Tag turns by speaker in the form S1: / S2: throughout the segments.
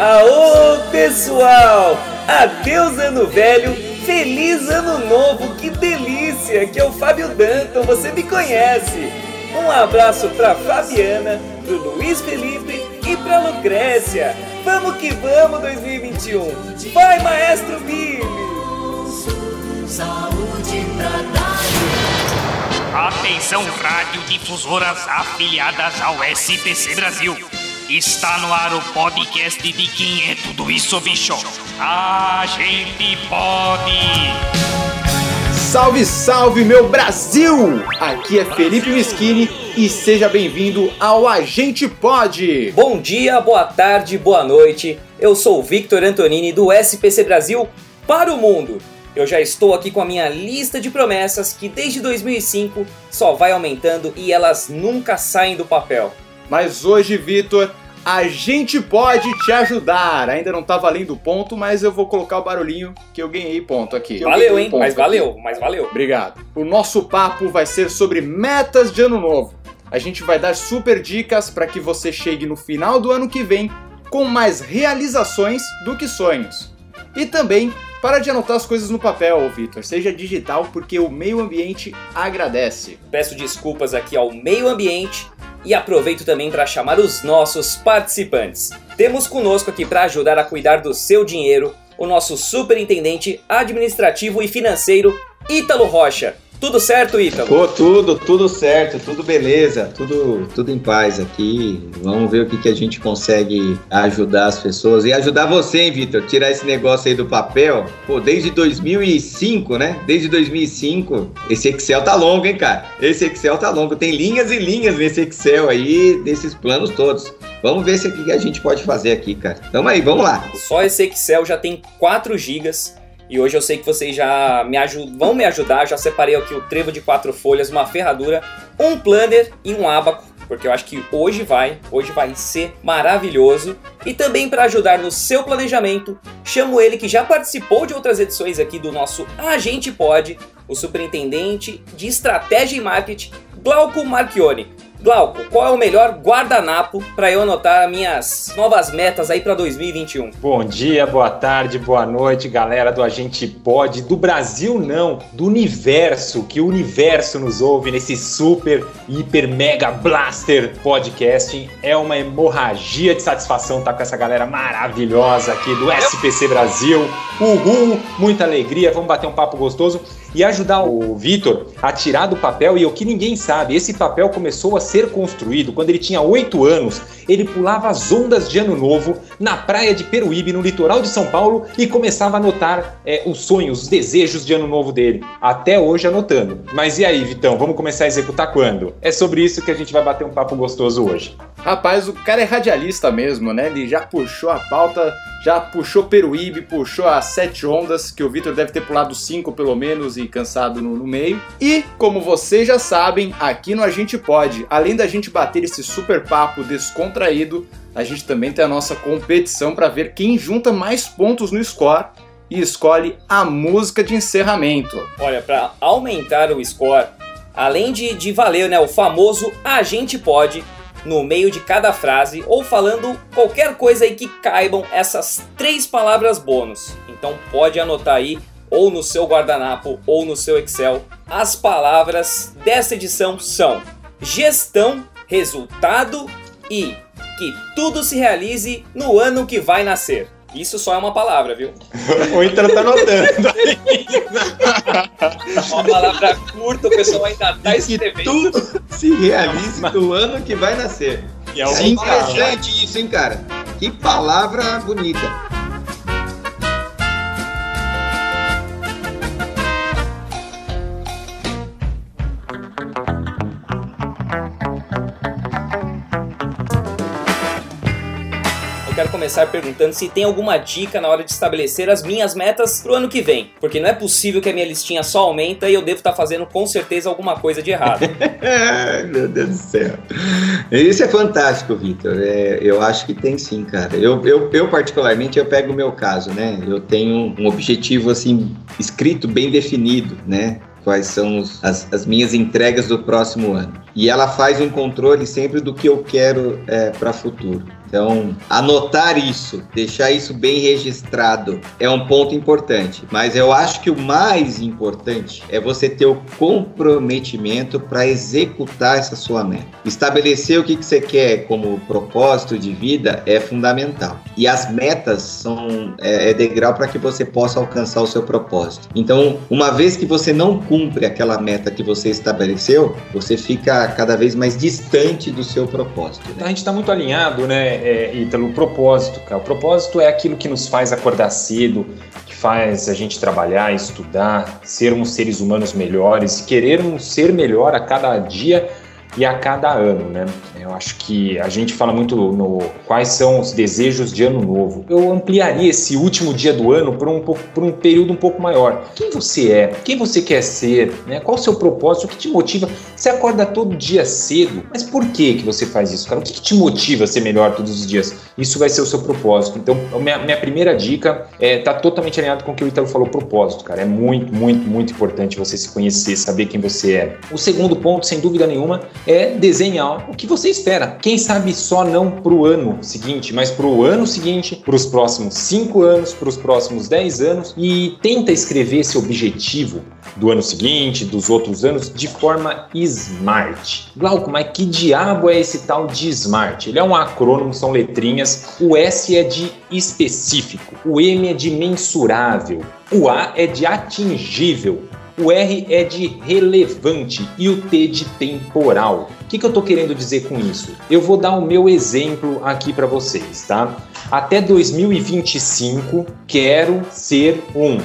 S1: Aô, pessoal! Adeus ano velho, feliz ano novo, que delícia! Que é o Fábio Danton, você me conhece! Um abraço pra Fabiana, pro Luiz Felipe e pra Lucrécia! Vamos que vamos 2021! Vai, maestro Billy!
S2: Saúde pra dar.
S3: Atenção, radiodifusoras afiliadas ao SPC Brasil. Está no ar o podcast de quem é tudo isso, bicho. A gente pode.
S4: Salve, salve, meu Brasil! Aqui é Felipe Mischini e seja bem-vindo ao Agente Pode.
S1: Bom dia, boa tarde, boa noite. Eu sou o Victor Antonini do SPC Brasil para o mundo. Eu já estou aqui com a minha lista de promessas que desde 2005 só vai aumentando e elas nunca saem do papel.
S4: Mas hoje, Vitor, a gente pode te ajudar. Ainda não tá valendo ponto, mas eu vou colocar o barulhinho que eu ganhei ponto aqui. Eu
S1: Valeu, hein? Mas
S4: aqui.
S1: valeu, mas valeu.
S4: Obrigado. O nosso papo vai ser sobre metas de ano novo. A gente vai dar super dicas para que você chegue no final do ano que vem com mais realizações do que sonhos. E também para de anotar as coisas no papel, Vitor. Seja digital porque o meio ambiente agradece.
S1: Peço desculpas aqui ao meio ambiente e aproveito também para chamar os nossos participantes. Temos conosco aqui para ajudar a cuidar do seu dinheiro o nosso superintendente administrativo e financeiro, Ítalo Rocha. Tudo certo, Ítalo?
S5: Pô, tudo, tudo certo, tudo beleza, tudo, tudo em paz aqui. Vamos ver o que, que a gente consegue ajudar as pessoas e ajudar você, hein, Vitor? Tirar esse negócio aí do papel. Pô, desde 2005, né? Desde 2005, esse Excel tá longo, hein, cara? Esse Excel tá longo. Tem linhas e linhas nesse Excel aí, desses planos todos. Vamos ver se o que a gente pode fazer aqui, cara. Tamo aí, vamos lá.
S1: Só esse Excel já tem 4 GB e hoje eu sei que vocês já me ajudam, vão me ajudar. Já separei aqui o trevo de quatro folhas, uma ferradura, um planner e um abaco, porque eu acho que hoje vai, hoje vai ser maravilhoso. E também para ajudar no seu planejamento, chamo ele que já participou de outras edições aqui do nosso Agente Pode, o superintendente de estratégia e marketing, Glauco Marchione. Glauco, qual é o melhor guardanapo para eu anotar minhas novas metas aí para 2021?
S6: Bom dia, boa tarde, boa noite, galera do Agente Pod, do Brasil não, do universo, que o universo nos ouve nesse super, hiper, mega blaster podcasting. É uma hemorragia de satisfação estar com essa galera maravilhosa aqui do SPC Brasil. Uhul, muita alegria, vamos bater um papo gostoso e ajudar o Vitor a tirar do papel e o que ninguém sabe, esse papel começou a ser construído quando ele tinha 8 anos. Ele pulava as ondas de ano novo na praia de Peruíbe, no litoral de São Paulo, e começava a anotar é, os sonhos, os desejos de ano novo dele. Até hoje anotando. Mas e aí, Vitão, vamos começar a executar quando? É sobre isso que a gente vai bater um papo gostoso hoje.
S4: Rapaz, o cara é radialista mesmo, né? Ele já puxou a pauta, já puxou Peruíbe, puxou as sete ondas, que o Vitor deve ter pulado cinco pelo menos e cansado no, no meio. E, como vocês já sabem, aqui no A Gente Pode, além da gente bater esse super papo descontraído, a gente também tem a nossa competição para ver quem junta mais pontos no score e escolhe a música de encerramento.
S1: Olha, para aumentar o score, além de, de valer né, o famoso a gente pode no meio de cada frase ou falando qualquer coisa aí que caibam essas três palavras bônus. Então pode anotar aí ou no seu guardanapo ou no seu Excel. As palavras dessa edição são gestão, resultado e que tudo se realize no ano que vai nascer. Isso só é uma palavra, viu?
S6: Ou então tá anotando.
S1: Uma palavra curta, o pessoal ainda tá
S5: Que
S1: escrevendo.
S5: tudo se realize no ano que vai nascer.
S6: E é
S5: É interessante isso, hein, cara? Que palavra bonita.
S1: Quero começar perguntando se tem alguma dica na hora de estabelecer as minhas metas pro ano que vem. Porque não é possível que a minha listinha só aumenta e eu devo estar fazendo com certeza alguma coisa de errado.
S5: Meu Deus do céu. Isso é fantástico, Vitor. É, eu acho que tem sim, cara. Eu, eu, eu, particularmente, eu pego o meu caso, né? Eu tenho um objetivo, assim, escrito, bem definido, né? Quais são as, as minhas entregas do próximo ano. E ela faz um controle sempre do que eu quero é, para futuro. Então, anotar isso, deixar isso bem registrado é um ponto importante. Mas eu acho que o mais importante é você ter o comprometimento para executar essa sua meta. Estabelecer o que, que você quer como propósito de vida é fundamental. E as metas são é, é degrau para que você possa alcançar o seu propósito. Então, uma vez que você não cumpre aquela meta que você estabeleceu, você fica cada vez mais distante do seu propósito. Né?
S6: A gente está muito alinhado, né, é, Ítalo? O propósito, cara. O propósito é aquilo que nos faz acordar cedo, que faz a gente trabalhar, estudar, sermos seres humanos melhores, querermos ser melhor a cada dia e a cada ano, né? Eu acho que a gente fala muito no quais são os desejos de ano novo. Eu ampliaria esse último dia do ano por um, por um período um pouco maior. Quem você é? Quem você quer ser? Né? Qual o seu propósito? O que te motiva? Você acorda todo dia cedo, mas por que, que você faz isso, cara? O que, que te motiva a ser melhor todos os dias? Isso vai ser o seu propósito. Então, minha, minha primeira dica é tá totalmente alinhado com o que o Italo falou, propósito, cara. É muito, muito, muito importante você se conhecer, saber quem você é. O segundo ponto, sem dúvida nenhuma, é desenhar o que você espera. Quem sabe só não para o ano seguinte, mas para o ano seguinte, para os próximos cinco anos, para os próximos dez anos e tenta escrever esse objetivo do ano seguinte, dos outros anos, de forma smart. Glauco, mas que diabo é esse tal de smart? Ele é um acrônimo, são letrinhas. O S é de específico, o M é de mensurável, o A é de atingível, o R é de relevante e o T de temporal. O que, que eu estou querendo dizer com isso? Eu vou dar o meu exemplo aqui para vocês, tá? Até 2025, quero ser um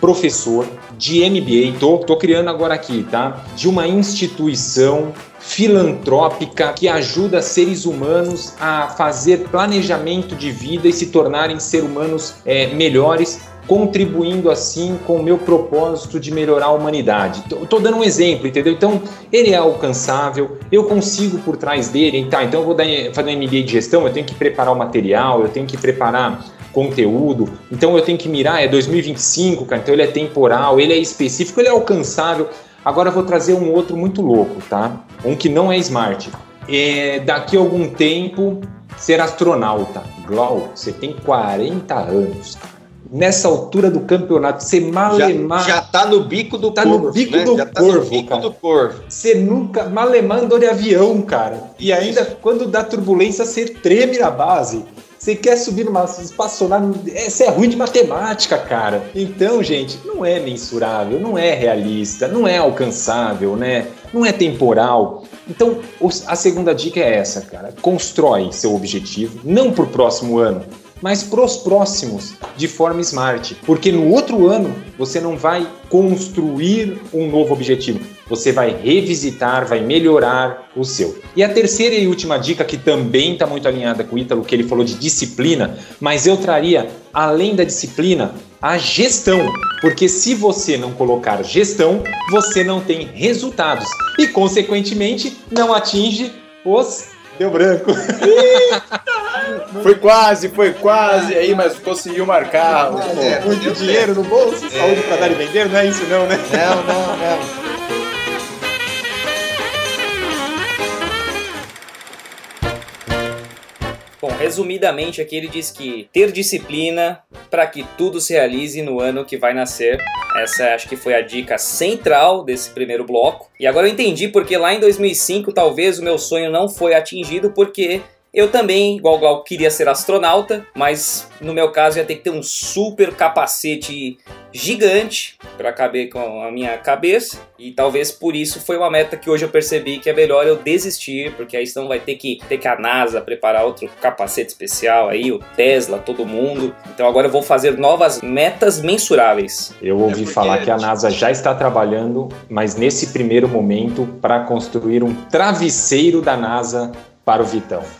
S6: professor de MBA, tô, tô criando agora aqui, tá? De uma instituição filantrópica que ajuda seres humanos a fazer planejamento de vida e se tornarem seres humanos é, melhores contribuindo assim com o meu propósito de melhorar a humanidade. Estou dando um exemplo, entendeu? Então, ele é alcançável, eu consigo por trás dele, tá, então eu vou dar, fazer um MBA de gestão, eu tenho que preparar o material, eu tenho que preparar conteúdo, então eu tenho que mirar, é 2025, cara, então ele é temporal, ele é específico, ele é alcançável. Agora eu vou trazer um outro muito louco, tá? Um que não é smart. É, daqui a algum tempo, ser astronauta. Glau, você tem 40 anos, cara nessa altura do campeonato, você malemar.
S5: Já, já tá no bico do
S6: tá
S5: corvo.
S6: no bico
S5: né?
S6: do
S5: já tá
S6: corvo,
S5: no bico
S6: cara.
S5: do corvo.
S6: Você nunca. Malemar andou de avião, cara. E ainda quando dá turbulência, você treme na base. Você quer subir numa espaçonave. É, você é ruim de matemática, cara. Então, gente, não é mensurável, não é realista, não é alcançável, né? Não é temporal. Então, a segunda dica é essa, cara. Constrói seu objetivo, não para o próximo ano, mas para os próximos de forma smart. Porque no outro ano você não vai construir um novo objetivo, você vai revisitar, vai melhorar o seu. E a terceira e última dica, que também está muito alinhada com o Ítalo, que ele falou de disciplina, mas eu traria, além da disciplina, a gestão. Porque se você não colocar gestão, você não tem resultados e, consequentemente, não atinge os. Deu branco.
S4: Foi quase, foi quase aí, mas conseguiu marcar.
S5: Certo,
S6: Muito dinheiro no bolso, saúde para dar e vender, não é isso não, né?
S5: Não, não, não.
S1: Bom, resumidamente aqui ele diz que ter disciplina para que tudo se realize no ano que vai nascer. Essa acho que foi a dica central desse primeiro bloco. E agora eu entendi porque lá em 2005 talvez o meu sonho não foi atingido porque eu também, igual Glauco, queria ser astronauta, mas no meu caso ia ter que ter um super capacete gigante para caber com a minha cabeça e talvez por isso foi uma meta que hoje eu percebi que é melhor eu desistir, porque aí senão vai ter que ter que a NASA preparar outro capacete especial aí, o Tesla, todo mundo. Então agora eu vou fazer novas metas mensuráveis.
S6: Eu ouvi
S5: porque
S6: falar
S5: é
S6: que a NASA já está trabalhando, mas nesse primeiro momento, para construir um travesseiro da NASA para o Vitão.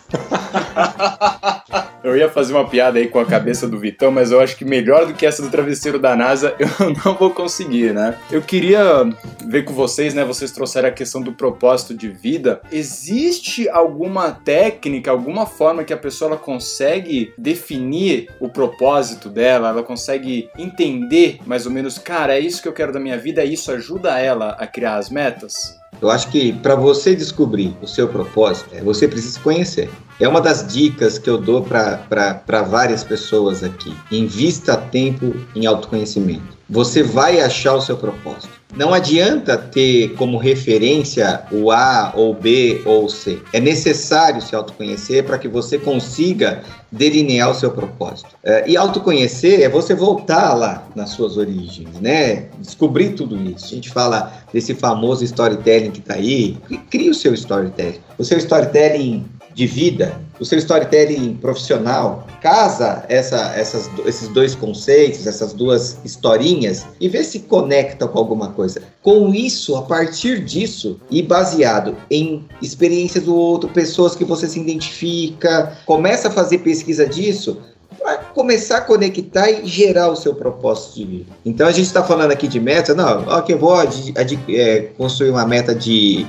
S4: Eu ia fazer uma piada aí com a cabeça do Vitão, mas eu acho que melhor do que essa do travesseiro da NASA eu não vou conseguir, né? Eu queria ver com vocês, né? Vocês trouxeram a questão do propósito de vida. Existe alguma técnica, alguma forma que a pessoa ela consegue definir o propósito dela? Ela consegue entender mais ou menos, cara, é isso que eu quero da minha vida? E isso ajuda ela a criar as metas?
S5: Eu acho que para você descobrir o seu propósito, é, você precisa se conhecer. É uma das dicas que eu dou para várias pessoas aqui. Invista tempo em autoconhecimento. Você vai achar o seu propósito. Não adianta ter como referência o A ou B ou C. É necessário se autoconhecer para que você consiga delinear o seu propósito. É, e autoconhecer é você voltar lá nas suas origens, né? Descobrir tudo isso. A gente fala desse famoso storytelling que está aí. Cria o seu storytelling. O seu storytelling de vida, o seu storytelling profissional, casa essa, essas, esses dois conceitos, essas duas historinhas e vê se conecta com alguma coisa. Com isso, a partir disso, e baseado em experiências do outro, pessoas que você se identifica, começa a fazer pesquisa disso, para começar a conectar e gerar o seu propósito de vida. Então a gente está falando aqui de meta, não, que eu vou ad, ad, é, construir uma meta de,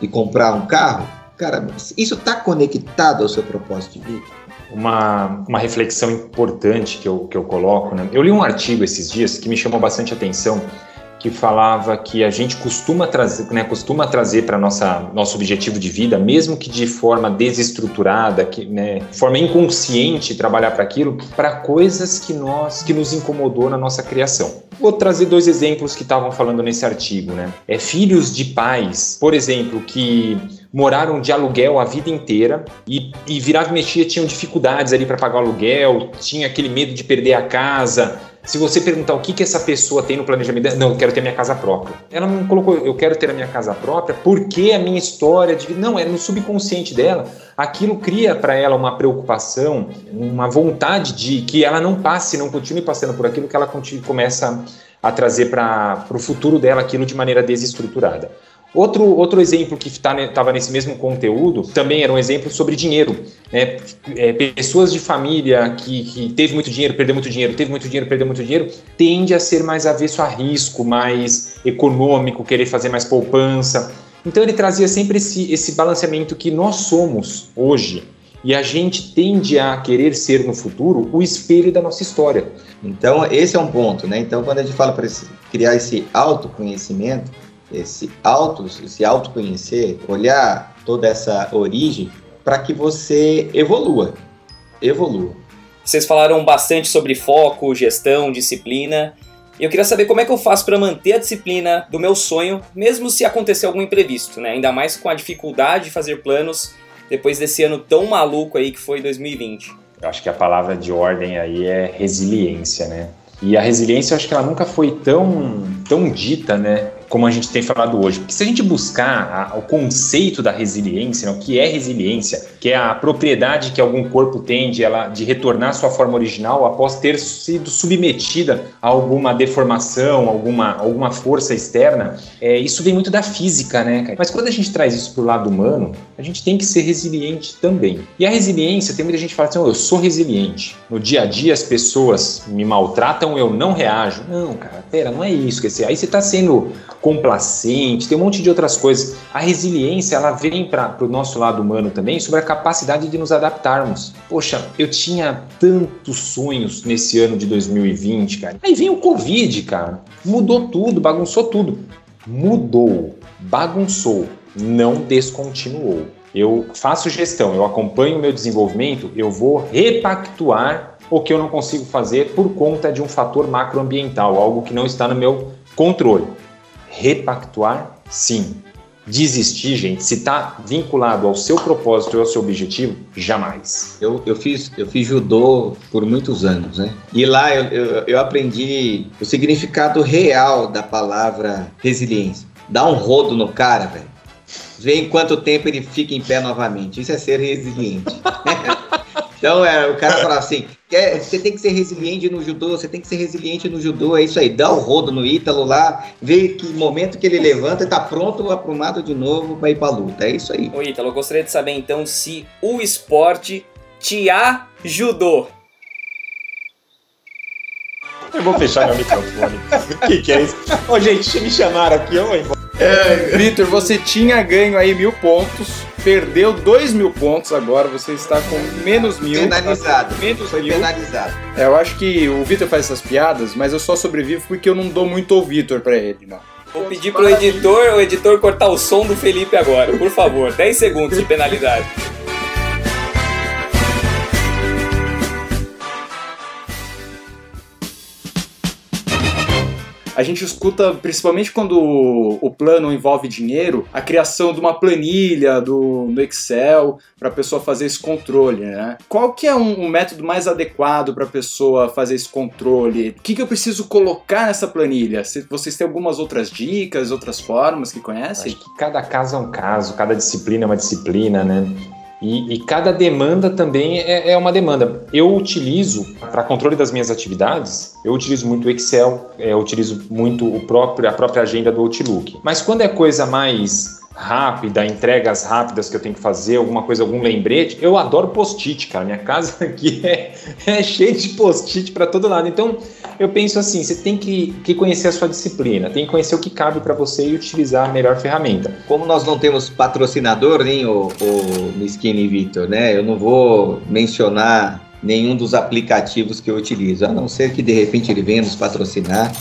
S5: de comprar um carro Cara, isso está conectado ao seu propósito de vida?
S6: Uma, uma reflexão importante que eu, que eu coloco, né? Eu li um artigo esses dias que me chamou bastante atenção, que falava que a gente costuma trazer, né, costuma trazer para nosso objetivo de vida, mesmo que de forma desestruturada, que, né, de forma inconsciente trabalhar para aquilo, para coisas que nós que nos incomodou na nossa criação. Vou trazer dois exemplos que estavam falando nesse artigo, né? É filhos de pais, por exemplo, que moraram de aluguel a vida inteira e, e virava e mexia, tinham dificuldades ali para pagar o aluguel, tinha aquele medo de perder a casa, se você perguntar o que, que essa pessoa tem no planejamento não, eu quero ter minha casa própria. Ela não colocou, eu quero ter a minha casa própria, porque a minha história de vida. Não, é no subconsciente dela. Aquilo cria para ela uma preocupação, uma vontade de que ela não passe, não continue passando por aquilo que ela começa a trazer para o futuro dela aquilo de maneira desestruturada. Outro, outro exemplo que estava tá, nesse mesmo conteúdo também era um exemplo sobre dinheiro. Né? É, pessoas de família que, que teve muito dinheiro, perdeu muito dinheiro, teve muito dinheiro, perdeu muito dinheiro, tende a ser mais avesso a risco, mais econômico, querer fazer mais poupança. Então ele trazia sempre esse, esse balanceamento que nós somos hoje e a gente tende a querer ser no futuro o espelho da nossa história.
S5: Então esse é um ponto, né? Então quando a gente fala para criar esse autoconhecimento, esse auto, se autoconhecer, olhar toda essa origem para que você evolua. Evolua.
S1: Vocês falaram bastante sobre foco, gestão, disciplina. E eu queria saber como é que eu faço para manter a disciplina do meu sonho, mesmo se acontecer algum imprevisto, né? Ainda mais com a dificuldade de fazer planos depois desse ano tão maluco aí que foi 2020.
S6: Eu acho que a palavra de ordem aí é resiliência, né? E a resiliência, eu acho que ela nunca foi tão, tão dita, né? Como a gente tem falado hoje. Porque se a gente buscar a, o conceito da resiliência, né, o que é resiliência, que é a propriedade que algum corpo tem de, ela, de retornar à sua forma original após ter sido submetida a alguma deformação, alguma, alguma força externa, é, isso vem muito da física, né? Cara? Mas quando a gente traz isso para o lado humano, a gente tem que ser resiliente também. E a resiliência, tem muita gente que fala assim, oh, eu sou resiliente. No dia a dia as pessoas me maltratam, eu não reajo. Não, cara, pera, não é isso. Quer dizer, aí você está sendo complacente, tem um monte de outras coisas. A resiliência, ela vem para o nosso lado humano também sobre a capacidade de nos adaptarmos. Poxa, eu tinha tantos sonhos nesse ano de 2020, cara. Aí vem o Covid, cara. Mudou tudo, bagunçou tudo. Mudou, bagunçou, não descontinuou. Eu faço gestão, eu acompanho o meu desenvolvimento, eu vou repactuar o que eu não consigo fazer por conta de um fator macroambiental, algo que não está no meu controle. Repactuar, sim. Desistir, gente, se está vinculado ao seu propósito e ao seu objetivo, jamais.
S5: Eu, eu, fiz, eu fiz judô por muitos anos, né? E lá eu, eu, eu aprendi o significado real da palavra resiliência. Dá um rodo no cara, velho. Vê em quanto tempo ele fica em pé novamente. Isso é ser resiliente. Então, é, o cara fala assim: quer, você tem que ser resiliente no judô, você tem que ser resiliente no judô, é isso aí, dá o rodo no Ítalo lá, vê que momento que ele levanta e tá pronto, aprumado de novo para ir pra luta. É isso aí.
S1: Ô Ítalo, eu gostaria de saber então se o esporte te ajudou.
S6: Eu vou fechar meu microfone. O que, que é isso? Ô, gente, me chamaram aqui, eu vou embora.
S4: É, Vitor, você tinha ganho aí mil pontos, perdeu dois mil pontos agora, você está com menos mil.
S5: Penalizado.
S4: Menos
S5: Foi
S4: mil.
S5: penalizado.
S4: É, eu acho que o Vitor faz essas piadas, mas eu só sobrevivo porque eu não dou muito ao Vitor pra ele, não.
S1: Vou pedir pro editor, o editor cortar o som do Felipe agora, por favor. 10 segundos de penalidade.
S4: A gente escuta, principalmente quando o plano envolve dinheiro, a criação de uma planilha do, do Excel para a pessoa fazer esse controle, né? Qual que é um, um método mais adequado para a pessoa fazer esse controle? O que, que eu preciso colocar nessa planilha? Se, vocês têm algumas outras dicas, outras formas que conhecem?
S6: Acho que cada caso é um caso, cada disciplina é uma disciplina, né? E, e, cada demanda também é, é, uma demanda. Eu utilizo, para controle das minhas atividades, eu utilizo muito o Excel, é, eu utilizo muito o próprio, a própria agenda do Outlook. Mas quando é coisa mais rápida, entregas rápidas que eu tenho que fazer, alguma coisa, algum lembrete. Eu adoro post-it, cara. Minha casa aqui é, é cheia de post-it para todo lado. Então, eu penso assim, você tem que, que conhecer a sua disciplina, tem que conhecer o que cabe para você e utilizar a melhor ferramenta.
S5: Como nós não temos patrocinador, nem o, o Miskini Victor, né? Eu não vou mencionar nenhum dos aplicativos que eu utilizo, a não ser que de repente ele venha nos patrocinar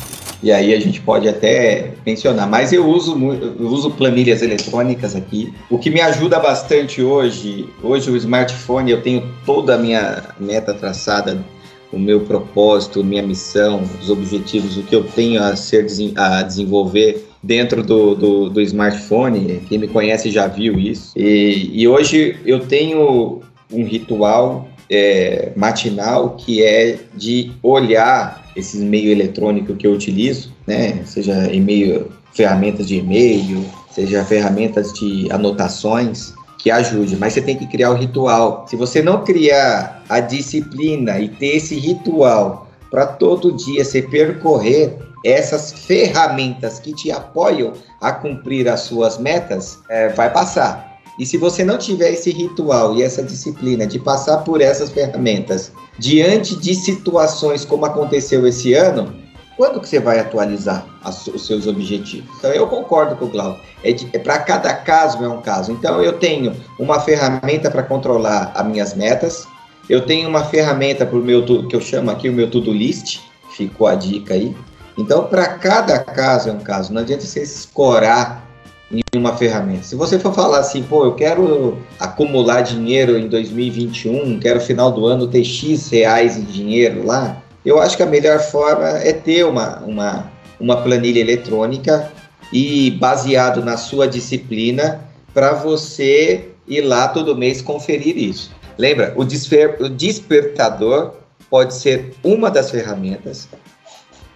S5: e aí a gente pode até mencionar. Mas eu uso, eu uso planilhas eletrônicas aqui. O que me ajuda bastante hoje, hoje o smartphone, eu tenho toda a minha meta traçada, o meu propósito, minha missão, os objetivos, o que eu tenho a ser a desenvolver dentro do, do, do smartphone. Quem me conhece já viu isso. E, e hoje eu tenho um ritual é, matinal que é de olhar esses meio eletrônico que eu utilizo, né? Seja e-mail, ferramentas de e-mail, seja ferramentas de anotações que ajude, mas você tem que criar o ritual. Se você não criar a disciplina e ter esse ritual para todo dia você percorrer essas ferramentas que te apoiam a cumprir as suas metas, é, vai passar. E se você não tiver esse ritual e essa disciplina de passar por essas ferramentas diante de situações como aconteceu esse ano, quando que você vai atualizar as, os seus objetivos? Então eu concordo com o Glauco. É, é para cada caso é um caso. Então eu tenho uma ferramenta para controlar as minhas metas. Eu tenho uma ferramenta para o meu que eu chamo aqui o meu to-do list. Ficou a dica aí. Então para cada caso é um caso. Não adianta você escorar em uma ferramenta. Se você for falar assim, pô, eu quero acumular dinheiro em 2021, quero final do ano ter X reais em dinheiro lá, eu acho que a melhor forma é ter uma, uma, uma planilha eletrônica e baseado na sua disciplina para você ir lá todo mês conferir isso. Lembra, o, desper, o despertador pode ser uma das ferramentas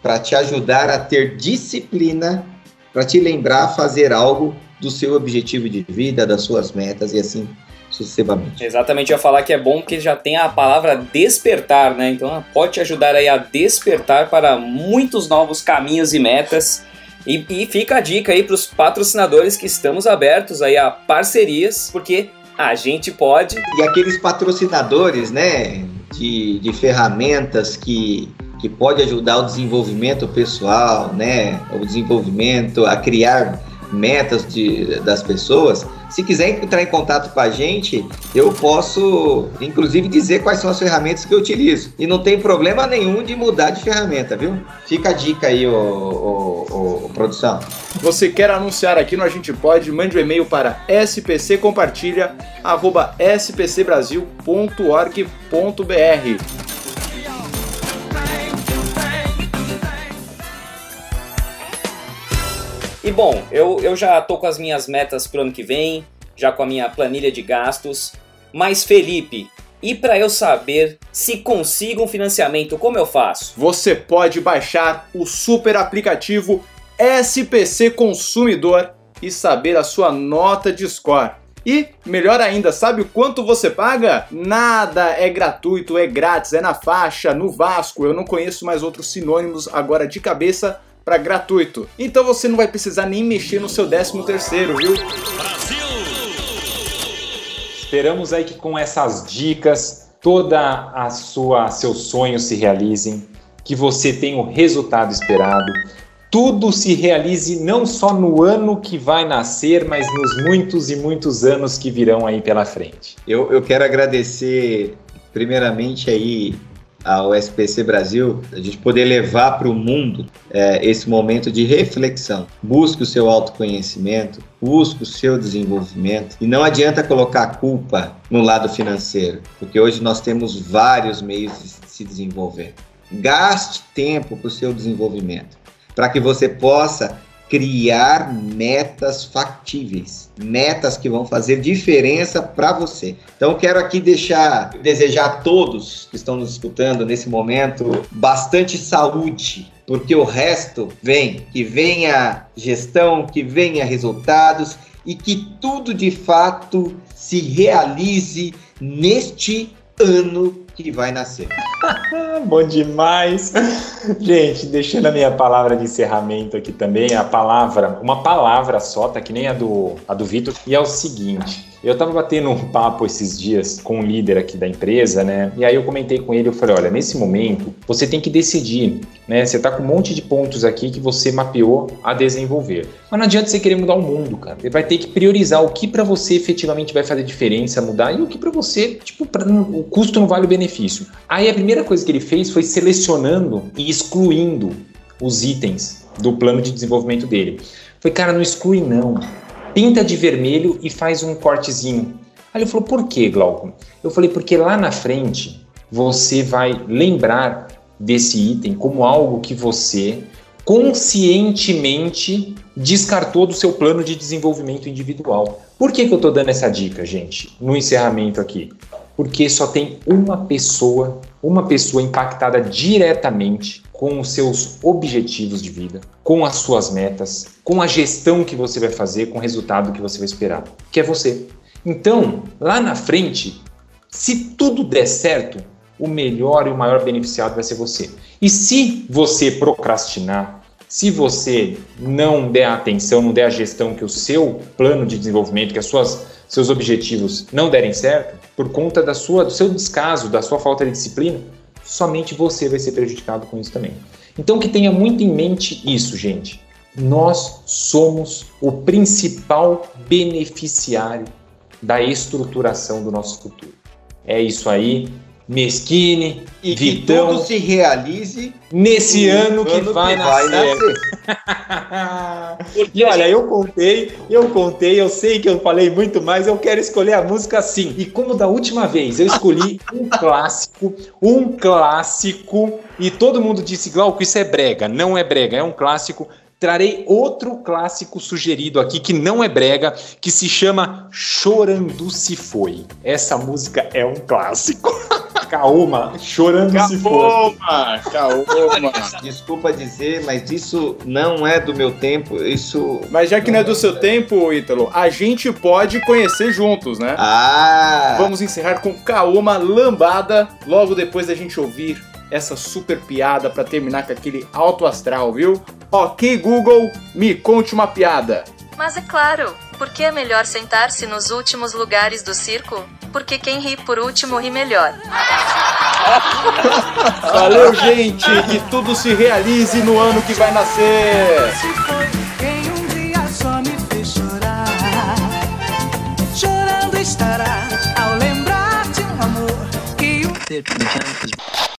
S5: para te ajudar a ter disciplina para te lembrar a fazer algo do seu objetivo de vida, das suas metas e assim sucessivamente.
S1: Exatamente, eu ia falar que é bom porque já tem a palavra despertar, né? Então pode te ajudar aí a despertar para muitos novos caminhos e metas. E, e fica a dica aí para os patrocinadores que estamos abertos aí a parcerias, porque a gente pode.
S5: E aqueles patrocinadores, né, de, de ferramentas que que pode ajudar o desenvolvimento pessoal, né, o desenvolvimento, a criar metas de, das pessoas. Se quiser entrar em contato com a gente, eu posso, inclusive, dizer quais são as ferramentas que eu utilizo. E não tem problema nenhum de mudar de ferramenta, viu? Fica a dica aí, ô, ô, ô, produção.
S4: Você quer anunciar aqui no A Gente Pode, mande um e-mail para spccompartilha.spcbrasil.org.br.
S1: E bom, eu, eu já tô com as minhas metas pro ano que vem, já com a minha planilha de gastos. Mas Felipe, e para eu saber se consigo um financiamento, como eu faço?
S4: Você pode baixar o super aplicativo SPC Consumidor e saber a sua nota de score. E, melhor ainda, sabe o quanto você paga? Nada, é gratuito, é grátis, é na faixa, no Vasco. Eu não conheço mais outros sinônimos agora de cabeça para gratuito. Então você não vai precisar nem mexer no seu 13 terceiro, viu? Brasil!
S6: Esperamos aí que com essas dicas toda a sua seus sonhos se realizem, que você tenha o resultado esperado. Tudo se realize não só no ano que vai nascer, mas nos muitos e muitos anos que virão aí pela frente.
S5: Eu, eu quero agradecer primeiramente aí ao SPC Brasil, a gente poder levar para o mundo é, esse momento de reflexão. Busque o seu autoconhecimento, busque o seu desenvolvimento e não adianta colocar a culpa no lado financeiro, porque hoje nós temos vários meios de se desenvolver. Gaste tempo para o seu desenvolvimento, para que você possa criar metas factíveis, metas que vão fazer diferença para você. Então quero aqui deixar, desejar a todos que estão nos escutando nesse momento bastante saúde, porque o resto vem, que venha gestão, que venha resultados e que tudo de fato se realize neste ano que vai nascer.
S6: Bom demais. Gente, deixando a minha palavra de encerramento aqui também, a palavra, uma palavra só, tá que nem a do, a do Vitor, e é o seguinte. Eu tava batendo um papo esses dias com um líder aqui da empresa, né? E aí eu comentei com ele, eu falei, olha, nesse momento você tem que decidir, né? Você tá com um monte de pontos aqui que você mapeou a desenvolver. Mas não adianta você querer mudar o mundo, cara. Você vai ter que priorizar o que para você efetivamente vai fazer diferença, mudar e o que para você, tipo, pra, o custo não vale o benefício. Aí a primeira coisa que ele fez foi selecionando e excluindo os itens do plano de desenvolvimento dele. Foi, cara, não exclui não pinta de vermelho e faz um cortezinho. Aí ele falou, por que, Glauco? Eu falei, porque lá na frente você vai lembrar desse item como algo que você conscientemente descartou do seu plano de desenvolvimento individual. Por que, que eu estou dando essa dica, gente, no encerramento aqui? Porque só tem uma pessoa, uma pessoa impactada diretamente com os seus objetivos de vida, com as suas metas, com a gestão que você vai fazer, com o resultado que você vai esperar, que é você. Então, lá na frente, se tudo der certo, o melhor e o maior beneficiado vai ser você. E se você procrastinar, se você não der atenção, não der a gestão que o seu plano de desenvolvimento, que as suas seus objetivos não derem certo, por conta da sua, do seu descaso, da sua falta de disciplina, somente você vai ser prejudicado com isso também. Então que tenha muito em mente isso, gente. Nós somos o principal beneficiário da estruturação do nosso futuro. É isso aí. Mesquine,
S5: e
S6: Vitão,
S5: que tudo se realize
S6: nesse ano que
S5: ano
S6: vai
S5: que vai
S6: nascer. e olha, eu contei, eu contei, eu sei que eu falei muito mais, eu quero escolher a música sim. E como da última vez eu escolhi um clássico, um clássico, e todo mundo disse, Glauco, isso é brega. Não é brega, é um clássico. Trarei outro clássico sugerido aqui que não é brega, que se chama Chorando Se Foi. Essa música é um clássico. Kaoma, Chorando Se Foi.
S4: Kaoma, Kaoma.
S5: Desculpa dizer, mas isso não é do meu tempo. Isso.
S4: Mas já que não é do seu tempo, Ítalo, a gente pode conhecer juntos, né?
S5: Ah!
S4: Vamos encerrar com Kaoma Lambada, logo depois da gente ouvir essa super piada pra terminar com aquele alto astral, viu? Ok, Google, me conte uma piada.
S7: Mas é claro, porque é melhor sentar-se nos últimos lugares do circo? Porque quem ri por último ri melhor.
S4: Valeu, gente! Que tudo se realize no ano que vai nascer!
S2: Quem um dia só me fez chorar. Chorando estará ao lembrar de um amor que o